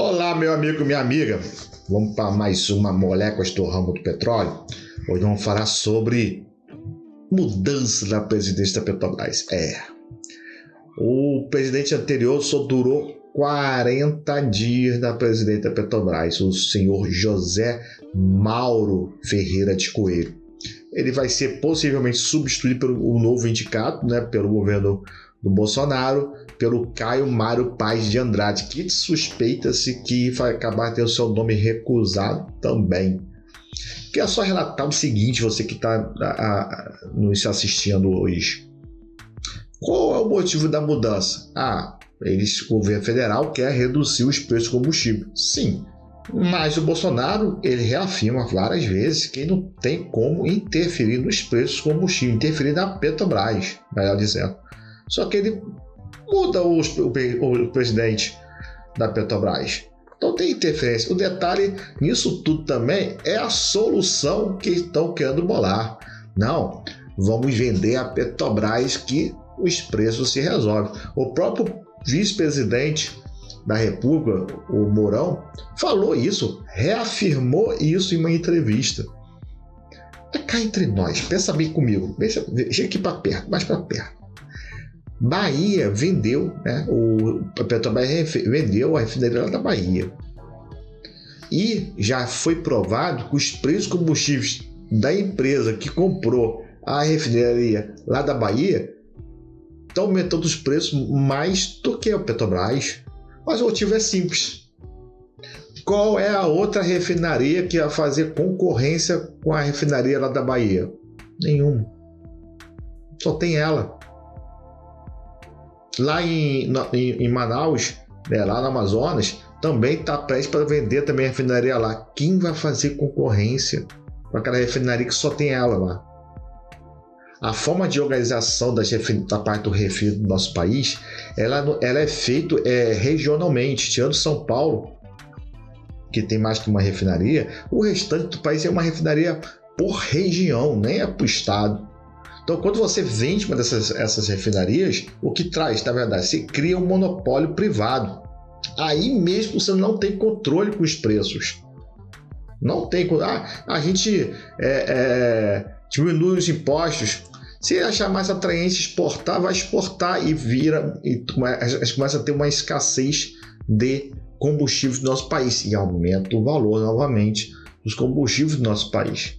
Olá, meu amigo, minha amiga. Vamos para mais uma moléculas do ramo do petróleo. Hoje vamos falar sobre mudança na presidência da Petrobras. É. O presidente anterior só durou 40 dias na presidência da Petrobras, o senhor José Mauro Ferreira de Coelho. Ele vai ser possivelmente substituído pelo novo indicado, né, pelo governo do Bolsonaro, pelo Caio Mário Paz de Andrade, que suspeita-se que vai acabar tendo seu nome recusado também. Queria só relatar o seguinte, você que está nos assistindo hoje. Qual é o motivo da mudança? Ah, eles, o governo federal quer reduzir os preços do combustível. Sim, mas o Bolsonaro ele reafirma várias vezes que não tem como interferir nos preços do combustível, interferir na Petrobras, melhor dizendo. Só que ele muda o, o, o presidente da Petrobras. Então tem interferência. O detalhe nisso tudo também é a solução que estão querendo bolar. Não, vamos vender a Petrobras que os preços se resolvem. O próprio vice-presidente da República, o Mourão, falou isso, reafirmou isso em uma entrevista. É cá entre nós, pensa bem comigo, deixa aqui para perto, mais para perto. Bahia vendeu, né, o, a Petrobras vendeu a refinaria da Bahia. E já foi provado que os preços combustíveis da empresa que comprou a refinaria lá da Bahia estão aumentando os preços mais do que a Petrobras. Mas o motivo é simples. Qual é a outra refinaria que vai fazer concorrência com a refinaria lá da Bahia? Nenhuma. Só tem ela. Lá em, em, em Manaus, né, lá no Amazonas, também está prestes para vender também a refinaria lá. Quem vai fazer concorrência com aquela refinaria que só tem ela lá? A forma de organização da, da parte do refino do nosso país, ela, ela é feita é, regionalmente, tirando São Paulo, que tem mais que uma refinaria, o restante do país é uma refinaria por região, nem é por estado. Então, quando você vende uma dessas essas refinarias, o que traz, na verdade, você cria um monopólio privado. Aí mesmo você não tem controle com os preços. Não tem. Ah, a gente é, é, diminui os impostos. Se achar mais atraente exportar, vai exportar e vira e começa a ter uma escassez de combustível do nosso país e aumenta o valor novamente dos combustíveis do nosso país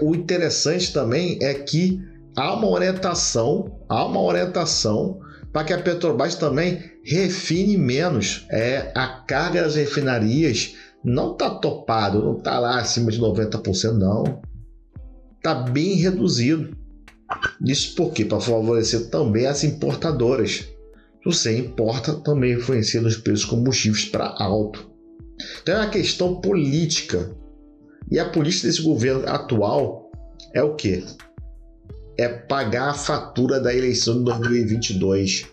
o interessante também é que há uma orientação, há uma orientação para que a Petrobras também refine menos. É, a carga das refinarias não está topado, não está lá acima de 90%, não. Está bem reduzido. Isso porque para favorecer também as importadoras. Você importa, também influencia nos preços combustíveis para alto. Então é uma questão política e a política desse governo atual é o quê? É pagar a fatura da eleição de 2022.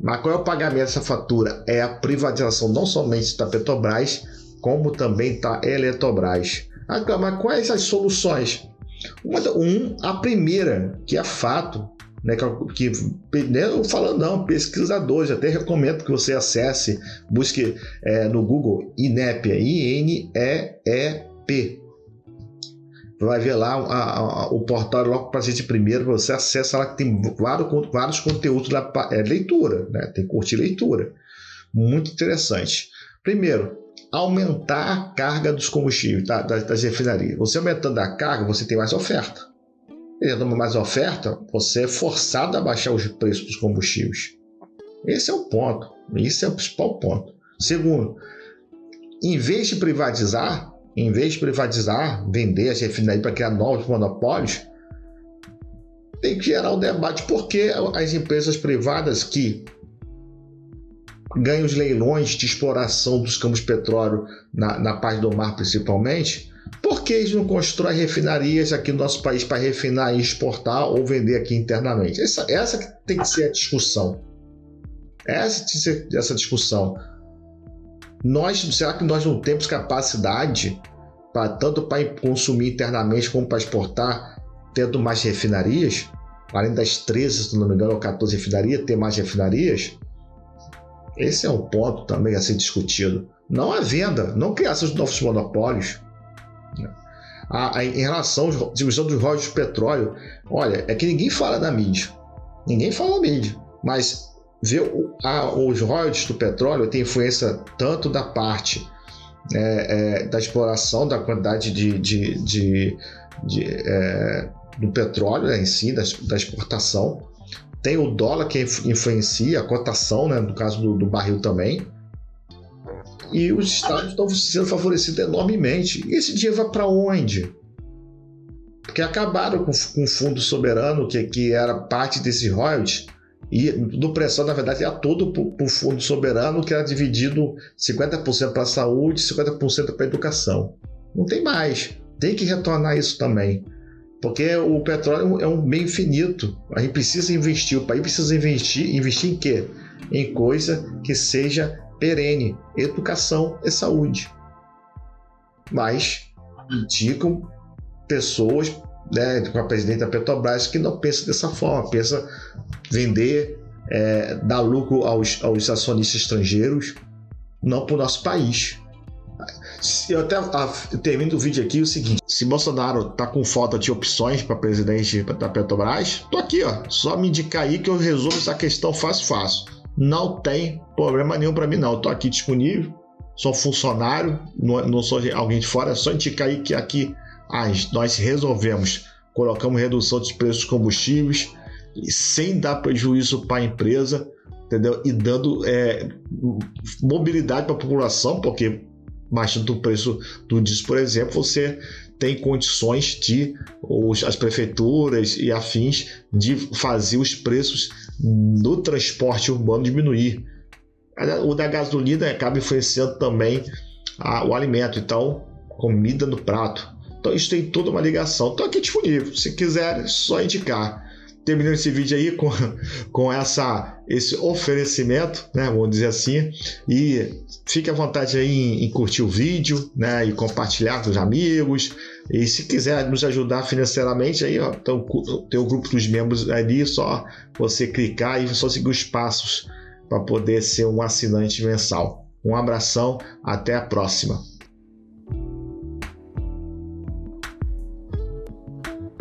Mas qual é o pagamento dessa fatura? É a privatização não somente da Petrobras, como também da Eletrobras. Agora, mas quais as soluções? Uma, um, a primeira, que é fato, né, que, que né, falando não, pesquisadores, até recomendo que você acesse, busque é, no Google INEP, I-N-E-E-P, vai ver lá a, a, o portal logo para gente primeiro, você acessa lá que tem vários, vários conteúdos lá, é leitura, né? tem curtir leitura. Muito interessante. Primeiro, aumentar a carga dos combustíveis, tá? das, das refinarias. Você aumentando a carga, você tem mais oferta. Tendo mais oferta, você é forçado a baixar os preços dos combustíveis. Esse é o ponto. Esse é o principal ponto. Segundo, em vez de privatizar, em vez de privatizar, vender as refinarias para criar novos monopólios, tem que gerar um debate por que as empresas privadas que ganham os leilões de exploração dos campos de petróleo na, na parte do mar principalmente, por que eles não constroem refinarias aqui no nosso país para refinar e exportar ou vender aqui internamente? Essa, essa tem que ser a discussão. Essa essa discussão. Nós, será que nós não temos capacidade para tanto para consumir internamente como para exportar, tendo mais refinarias? Além das 13, se não me engano, ou 14 refinarias, ter mais refinarias? Esse é um ponto também a ser discutido. Não a venda, não criação de novos monopólios. A, a, em relação à divisão dos royalties de petróleo, olha, é que ninguém fala da mídia. Ninguém fala da mídia. Mas ver a, os royalties do petróleo tem influência tanto da parte é, é, da exploração da quantidade de, de, de, de é, do petróleo né, em si, da, da, exportação. Tem o dólar que influencia a cotação, né, no caso do, do barril também. E os estados estão sendo favorecidos enormemente. E esse dinheiro vai para onde? Porque acabaram com, com o fundo soberano, que, que era parte desses royalties, e do pressão, na verdade, ia todo para o fundo soberano, que era dividido 50% para a saúde e 50% para a educação. Não tem mais. Tem que retornar isso também. Porque o petróleo é um bem infinito. A gente precisa investir, o país precisa investir. Investir em quê? Em coisa que seja perene, educação e saúde. Mas indicam pessoas né, com a presidente da Petrobras que não pensa dessa forma, pensa vender, é, dar lucro aos, aos acionistas estrangeiros, não para o nosso país. Eu até eu termino o vídeo aqui o seguinte: se Bolsonaro tá com falta de opções para presidente da Petrobras, tô aqui, ó. Só me indicar aí que eu resolvo essa questão fácil, fácil. Não tem problema nenhum para mim, não. Eu tô aqui disponível, sou funcionário, não, não sou alguém de fora, é só indicar aí que aqui nós resolvemos, colocamos redução de preços dos combustíveis sem dar prejuízo para a empresa, entendeu? E dando é, mobilidade para a população, porque baixando o preço do diesel, por exemplo, você tem condições de os, as prefeituras e afins de fazer os preços do transporte urbano diminuir. O da gasolina acaba influenciando também a, o alimento, então comida no prato. Então isso tem toda uma ligação. Estou aqui disponível. Se quiser, é só indicar. Terminando esse vídeo aí com, com essa, esse oferecimento, né? Vamos dizer assim. E fique à vontade aí em, em curtir o vídeo, né? E compartilhar com os amigos. E se quiser nos ajudar financeiramente, aí ó, tem o grupo dos membros ali, só você clicar e só seguir os passos para poder ser um assinante mensal. Um abração, até a próxima.